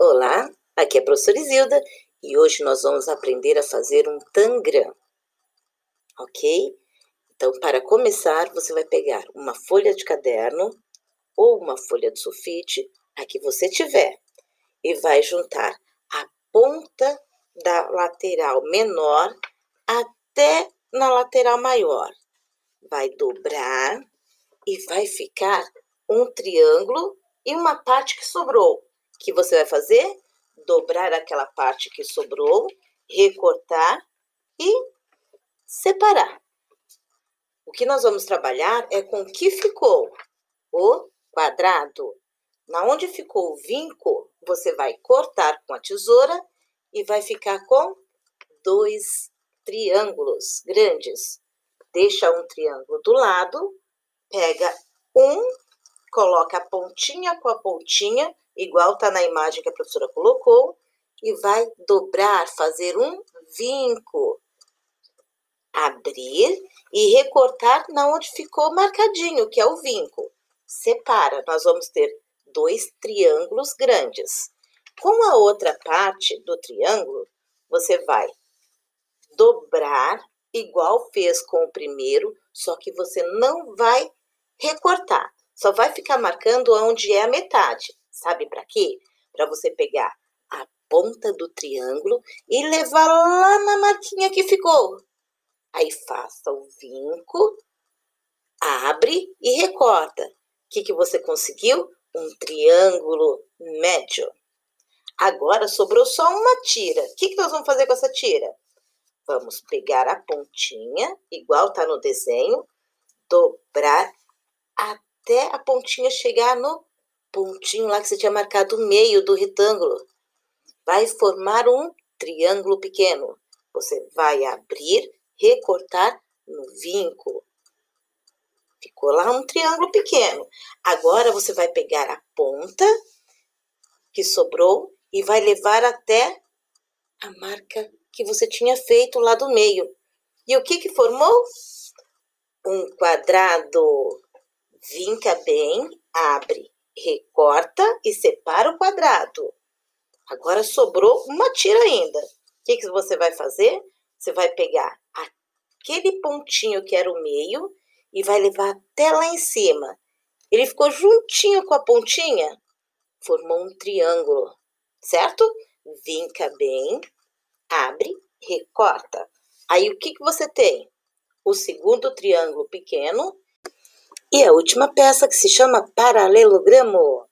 Olá, aqui é a professora Isilda e hoje nós vamos aprender a fazer um tangram, ok? Então, para começar, você vai pegar uma folha de caderno ou uma folha de sulfite, a que você tiver, e vai juntar a ponta da lateral menor até na lateral maior. Vai dobrar e vai ficar um triângulo e uma parte que sobrou. Que você vai fazer? Dobrar aquela parte que sobrou, recortar e separar. O que nós vamos trabalhar é com o que ficou o quadrado. Na onde ficou o vinco, você vai cortar com a tesoura e vai ficar com dois triângulos grandes. Deixa um triângulo do lado, pega coloca a pontinha com a pontinha, igual tá na imagem que a professora colocou, e vai dobrar, fazer um vinco. Abrir e recortar na onde ficou marcadinho, que é o vinco. Separa, nós vamos ter dois triângulos grandes. Com a outra parte do triângulo, você vai dobrar, igual fez com o primeiro, só que você não vai recortar. Só vai ficar marcando onde é a metade. Sabe para quê? Para você pegar a ponta do triângulo e levar lá na marquinha que ficou. Aí faça o vinco, abre e recorta. O que, que você conseguiu? Um triângulo médio. Agora sobrou só uma tira. O que, que nós vamos fazer com essa tira? Vamos pegar a pontinha, igual tá no desenho, dobrar até a pontinha chegar no pontinho lá que você tinha marcado o meio do retângulo. Vai formar um triângulo pequeno. Você vai abrir, recortar no vinco. Ficou lá um triângulo pequeno. Agora você vai pegar a ponta que sobrou e vai levar até a marca que você tinha feito lá do meio. E o que que formou? Um quadrado. Vinca bem, abre, recorta e separa o quadrado. Agora sobrou uma tira ainda. O que, que você vai fazer? Você vai pegar aquele pontinho que era o meio e vai levar até lá em cima. Ele ficou juntinho com a pontinha, formou um triângulo, certo? Vinca bem, abre, recorta. Aí o que, que você tem? O segundo triângulo pequeno e a última peça que se chama paralelogramo.